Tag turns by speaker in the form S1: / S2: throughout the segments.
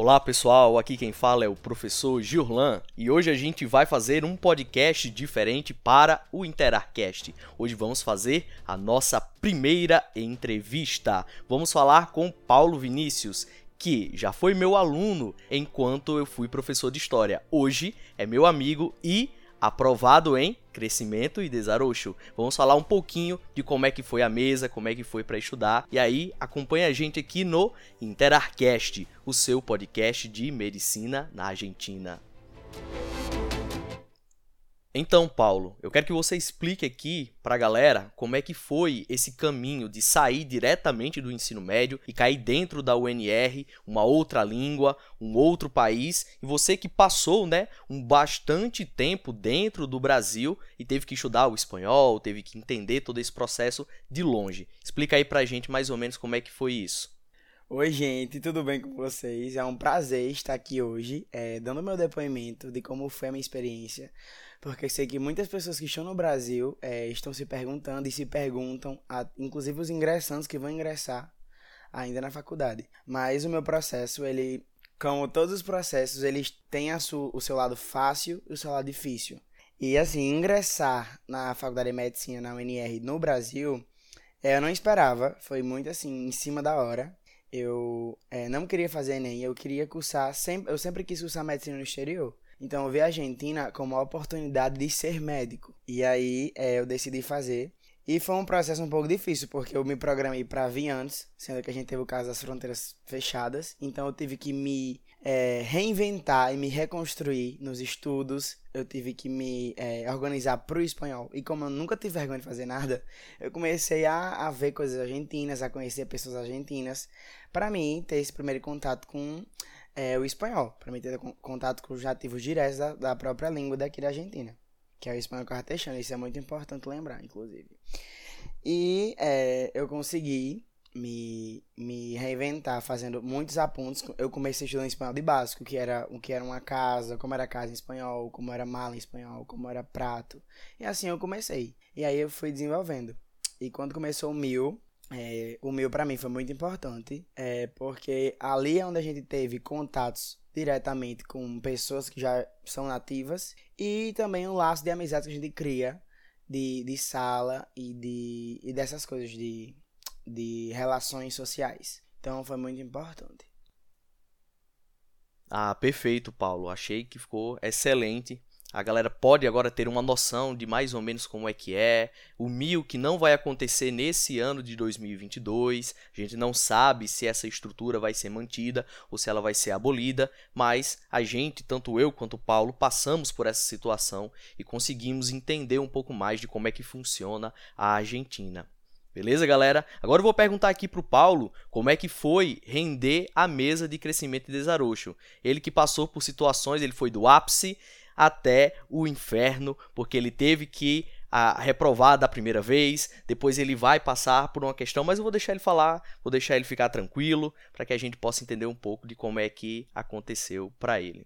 S1: Olá pessoal, aqui quem fala é o professor Gillan e hoje a gente vai fazer um podcast diferente para o Interarcast. Hoje vamos fazer a nossa primeira entrevista. Vamos falar com Paulo Vinícius, que já foi meu aluno enquanto eu fui professor de história. Hoje é meu amigo e aprovado em crescimento e desarrocho. Vamos falar um pouquinho de como é que foi a mesa, como é que foi para estudar. E aí, acompanha a gente aqui no Interarcast, o seu podcast de medicina na Argentina. Então, Paulo, eu quero que você explique aqui para a galera como é que foi esse caminho de sair diretamente do ensino médio e cair dentro da UNR, uma outra língua, um outro país, e você que passou, né, um bastante tempo dentro do Brasil e teve que estudar o espanhol, teve que entender todo esse processo de longe. Explica aí para a gente mais ou menos como é que foi isso.
S2: Oi, gente, tudo bem com vocês? É um prazer estar aqui hoje, é, dando meu depoimento de como foi a minha experiência porque sei que muitas pessoas que estão no Brasil é, estão se perguntando e se perguntam, a, inclusive os ingressantes que vão ingressar ainda na faculdade. Mas o meu processo, ele, como todos os processos, a su, o seu lado fácil e o seu lado difícil. E assim, ingressar na faculdade de medicina na UNR no Brasil, é, eu não esperava, foi muito assim, em cima da hora. Eu é, não queria fazer Enem, eu queria cursar, sempre, eu sempre quis cursar medicina no exterior. Então eu vi a Argentina como uma oportunidade de ser médico. E aí é, eu decidi fazer. E foi um processo um pouco difícil, porque eu me programei para vir antes, sendo que a gente teve o caso das fronteiras fechadas. Então eu tive que me é, reinventar e me reconstruir nos estudos. Eu tive que me é, organizar para o espanhol. E como eu nunca tive vergonha de fazer nada, eu comecei a, a ver coisas argentinas, a conhecer pessoas argentinas. Para mim, ter esse primeiro contato com é o espanhol, para mim ter contato com os nativos diretos da, da, própria língua daqui da Argentina, que é o espanhol cartesiano. Isso é muito importante lembrar, inclusive. E é, eu consegui me, me reinventar fazendo muitos apontos. Eu comecei estudando espanhol de básico, que era o que era uma casa, como era casa em espanhol, como era mala em espanhol, como era prato. E assim eu comecei. E aí eu fui desenvolvendo. E quando começou o mil, é, o meu para mim foi muito importante, é, porque ali é onde a gente teve contatos diretamente com pessoas que já são nativas e também um laço de amizade que a gente cria de, de sala e, de, e dessas coisas de, de relações sociais. Então foi muito importante.
S1: Ah, perfeito, Paulo. Achei que ficou excelente. A galera pode agora ter uma noção de mais ou menos como é que é. O mil que não vai acontecer nesse ano de 2022. A gente não sabe se essa estrutura vai ser mantida ou se ela vai ser abolida, mas a gente, tanto eu quanto o Paulo, passamos por essa situação e conseguimos entender um pouco mais de como é que funciona a Argentina. Beleza, galera? Agora eu vou perguntar aqui pro Paulo como é que foi render a mesa de crescimento e desarrocho. Ele que passou por situações, ele foi do ápice até o inferno, porque ele teve que a, reprovar da primeira vez, depois ele vai passar por uma questão, mas eu vou deixar ele falar, vou deixar ele ficar tranquilo, para que a gente possa entender um pouco de como é que aconteceu para ele.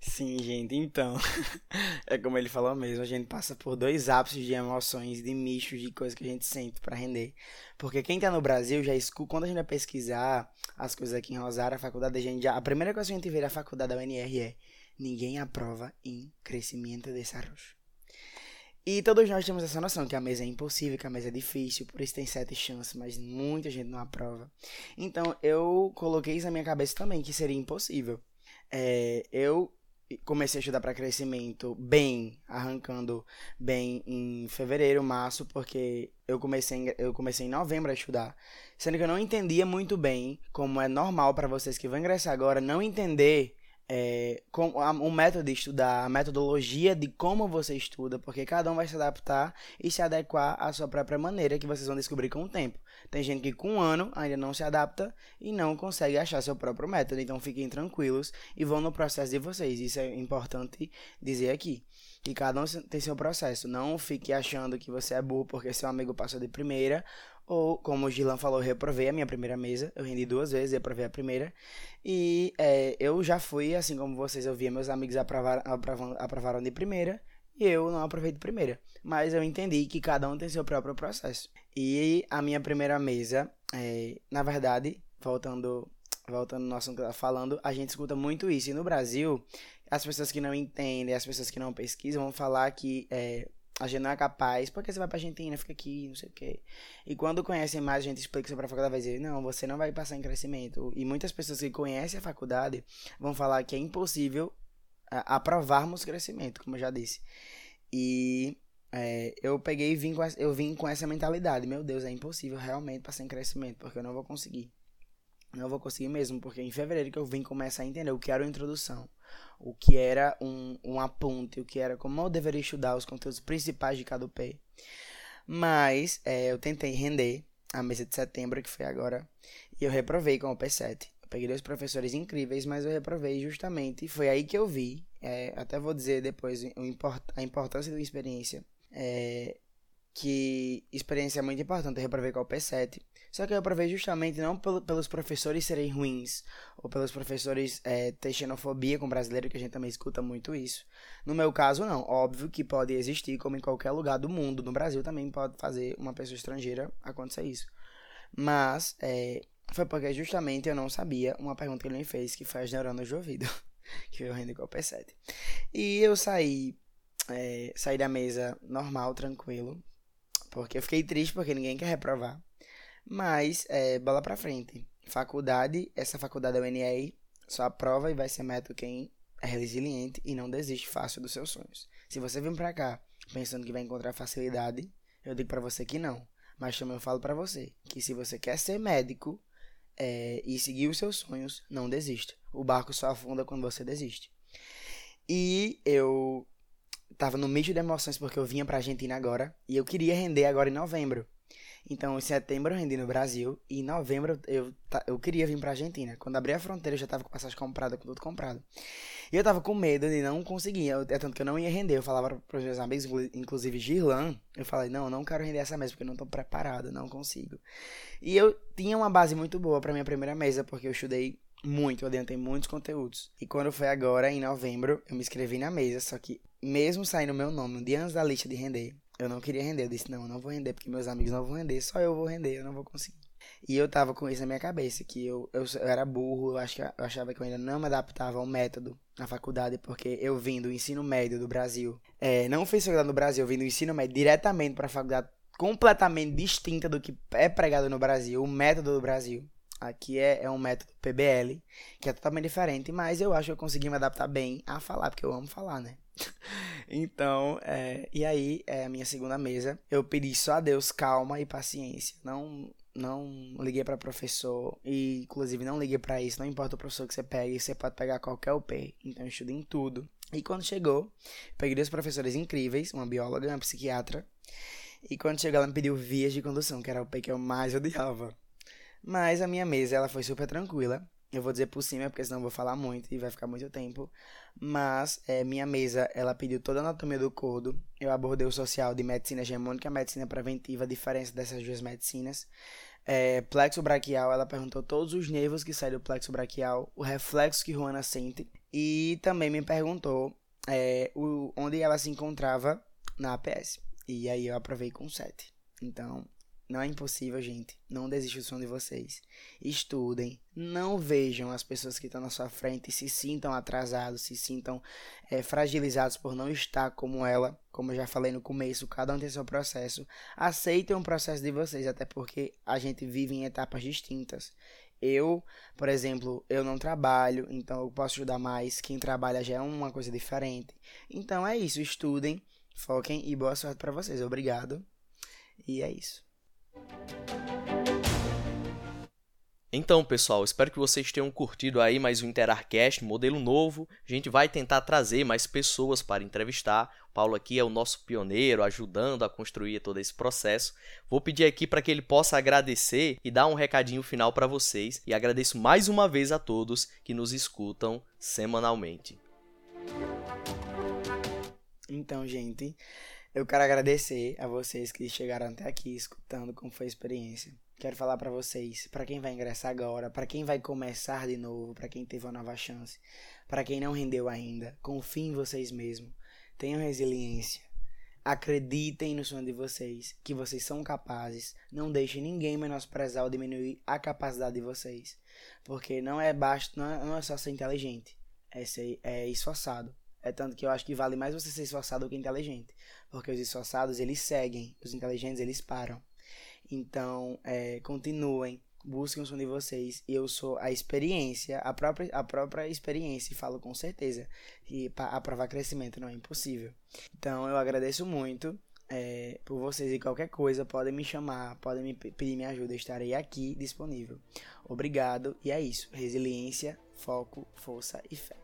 S2: Sim, gente, então, é como ele falou mesmo, a gente passa por dois ápices de emoções, de mischos, de coisas que a gente sente para render. Porque quem tá no Brasil já escuta, quando a gente vai pesquisar as coisas aqui em Rosário, a faculdade, a gente já, a primeira coisa que a gente vê da faculdade da UNR é ninguém aprova em crescimento e desenvolvimento. E todos nós temos essa noção que a mesa é impossível, que a mesa é difícil, por isso tem sete chances, mas muita gente não aprova. Então eu coloquei isso na minha cabeça também, que seria impossível. É, eu comecei a estudar para crescimento bem, arrancando bem em fevereiro, março, porque eu comecei, eu comecei em novembro a estudar. Sendo que eu não entendia muito bem, como é normal para vocês que vão ingressar agora, não entender é, com a, método de estudar, a metodologia de como você estuda, porque cada um vai se adaptar e se adequar à sua própria maneira, que vocês vão descobrir com o tempo. Tem gente que com um ano ainda não se adapta e não consegue achar seu próprio método, então fiquem tranquilos e vão no processo de vocês. Isso é importante dizer aqui. Que cada um tem seu processo. Não fique achando que você é burro porque seu amigo passou de primeira ou, como o Gilan falou, eu reprovei a minha primeira mesa. Eu rendi duas vezes, reprovei a primeira. E é, eu já fui, assim como vocês, eu via meus amigos aprovaram, aprovaram, aprovaram de primeira. E eu não aprovei de primeira. Mas eu entendi que cada um tem seu próprio processo. E a minha primeira mesa, é, na verdade, voltando voltando no nosso falando, a gente escuta muito isso. E no Brasil, as pessoas que não entendem, as pessoas que não pesquisam, vão falar que é, a gente não é capaz, porque você vai pra Argentina, fica aqui, não sei o quê. E quando conhecem mais, a gente explica sobre a faculdade, vai dizer, não, você não vai passar em crescimento. E muitas pessoas que conhecem a faculdade vão falar que é impossível aprovarmos crescimento, como eu já disse. E é, eu peguei e vim com, essa, eu vim com essa mentalidade. Meu Deus, é impossível realmente passar em crescimento, porque eu não vou conseguir. Não vou conseguir mesmo, porque em fevereiro que eu vim começar a entender o que era uma introdução, o que era um, um aponte, o que era como eu deveria estudar os conteúdos principais de cada UP. Mas é, eu tentei render a mesa de setembro, que foi agora, e eu reprovei com o P7. Eu peguei dois professores incríveis, mas eu reprovei justamente. Foi aí que eu vi, é, até vou dizer depois import, a importância da experiência. É, que experiência é muito importante, eu reprovei com o P7. Só que eu aprovei justamente não pelo, pelos professores serem ruins, ou pelos professores é, ter xenofobia com brasileiro, que a gente também escuta muito isso. No meu caso, não. Óbvio que pode existir, como em qualquer lugar do mundo. No Brasil também pode fazer uma pessoa estrangeira acontecer isso. Mas, é, foi porque justamente eu não sabia uma pergunta que ele me fez, que foi as neurônios de ouvido, que eu rendi com o P7. E eu saí, é, saí da mesa normal, tranquilo, porque eu fiquei triste porque ninguém quer reprovar. Mas, é, bola pra frente. Faculdade, essa faculdade é o NEI, só aprova e vai ser método quem é resiliente e não desiste fácil dos seus sonhos. Se você vir pra cá pensando que vai encontrar facilidade, eu digo para você que não. Mas também eu falo para você que se você quer ser médico é, e seguir os seus sonhos, não desista. O barco só afunda quando você desiste. E eu tava no meio de emoções porque eu vinha pra Argentina agora e eu queria render agora em novembro. Então, em setembro eu rendi no Brasil e em novembro eu, eu queria vir pra Argentina. Quando abri a fronteira eu já tava com passagem comprada, com tudo comprado. E eu tava com medo de não conseguir, é tanto que eu não ia render. Eu falava pros meus amigos, inclusive Girlan, eu falei, não, eu não quero render essa mesa porque eu não tô preparado, não consigo. E eu tinha uma base muito boa pra minha primeira mesa, porque eu estudei muito, eu adiantei muitos conteúdos. E quando foi agora, em novembro, eu me inscrevi na mesa, só que mesmo saindo meu nome um dia antes da lista de render, eu não queria render. Eu disse, não, eu não vou render, porque meus amigos não vão render, só eu vou render, eu não vou conseguir. E eu tava com isso na minha cabeça, que eu, eu, eu era burro, eu, acho eu achava que eu ainda não me adaptava ao método na faculdade, porque eu vim do ensino médio do Brasil. É, não fiz faculdade no Brasil, eu vim do ensino médio diretamente para a faculdade completamente distinta do que é pregado no Brasil, o método do Brasil. Aqui é, é um método PBL, que é totalmente diferente, mas eu acho que eu consegui me adaptar bem a falar, porque eu amo falar, né? então, é, e aí, é a minha segunda mesa, eu pedi só a Deus calma e paciência. Não não liguei para professor e inclusive não liguei para isso, não importa o professor que você pegue, você pode pegar qualquer UP. Então eu estudei em tudo. E quando chegou, peguei duas professoras incríveis, uma bióloga e uma psiquiatra. E quando chegou, ela me pediu vias de condução, que era o P que eu mais odiava. Mas a minha mesa, ela foi super tranquila. Eu vou dizer por cima, porque senão eu vou falar muito e vai ficar muito tempo. Mas é, minha mesa, ela pediu toda a anatomia do cordo. Eu abordei o social de medicina hegemônica, medicina preventiva, a diferença dessas duas medicinas. É, plexo braquial, ela perguntou todos os nervos que saem do plexo braquial, o reflexo que Juana sente. E também me perguntou é, o, onde ela se encontrava na APS. E aí eu aprovei com 7. Então, não é impossível, gente. Não desista do sonho de vocês. Estudem. Não vejam as pessoas que estão na sua frente e se sintam atrasados, se sintam é, fragilizados por não estar como ela. Como eu já falei no começo, cada um tem seu processo. Aceitem o processo de vocês, até porque a gente vive em etapas distintas. Eu, por exemplo, eu não trabalho, então eu posso ajudar mais. Quem trabalha já é uma coisa diferente. Então é isso. Estudem, foquem e boa sorte para vocês. Obrigado. E é isso.
S1: Então, pessoal, espero que vocês tenham curtido aí mais um Interarcast, modelo novo. A gente vai tentar trazer mais pessoas para entrevistar. O Paulo aqui é o nosso pioneiro, ajudando a construir todo esse processo. Vou pedir aqui para que ele possa agradecer e dar um recadinho final para vocês. E agradeço mais uma vez a todos que nos escutam semanalmente.
S2: Então, gente, eu quero agradecer a vocês que chegaram até aqui escutando como foi a experiência. Quero falar para vocês, para quem vai ingressar agora, para quem vai começar de novo, para quem teve uma nova chance, para quem não rendeu ainda, confie em vocês mesmos. Tenham resiliência. Acreditem no sonho de vocês, que vocês são capazes. Não deixem ninguém menosprezar ou diminuir a capacidade de vocês. Porque não é baixo, não é, não é só ser inteligente, é ser é esforçado. É tanto que eu acho que vale mais você ser esforçado do que inteligente. Porque os esforçados, eles seguem, os inteligentes, eles param. Então, é, continuem, busquem o som de vocês. Eu sou a experiência, a própria, a própria experiência, e falo com certeza. E para aprovar crescimento não é impossível. Então eu agradeço muito é, por vocês e qualquer coisa, podem me chamar, podem me pedir minha ajuda, estarei aqui disponível. Obrigado e é isso. Resiliência, foco, força e fé.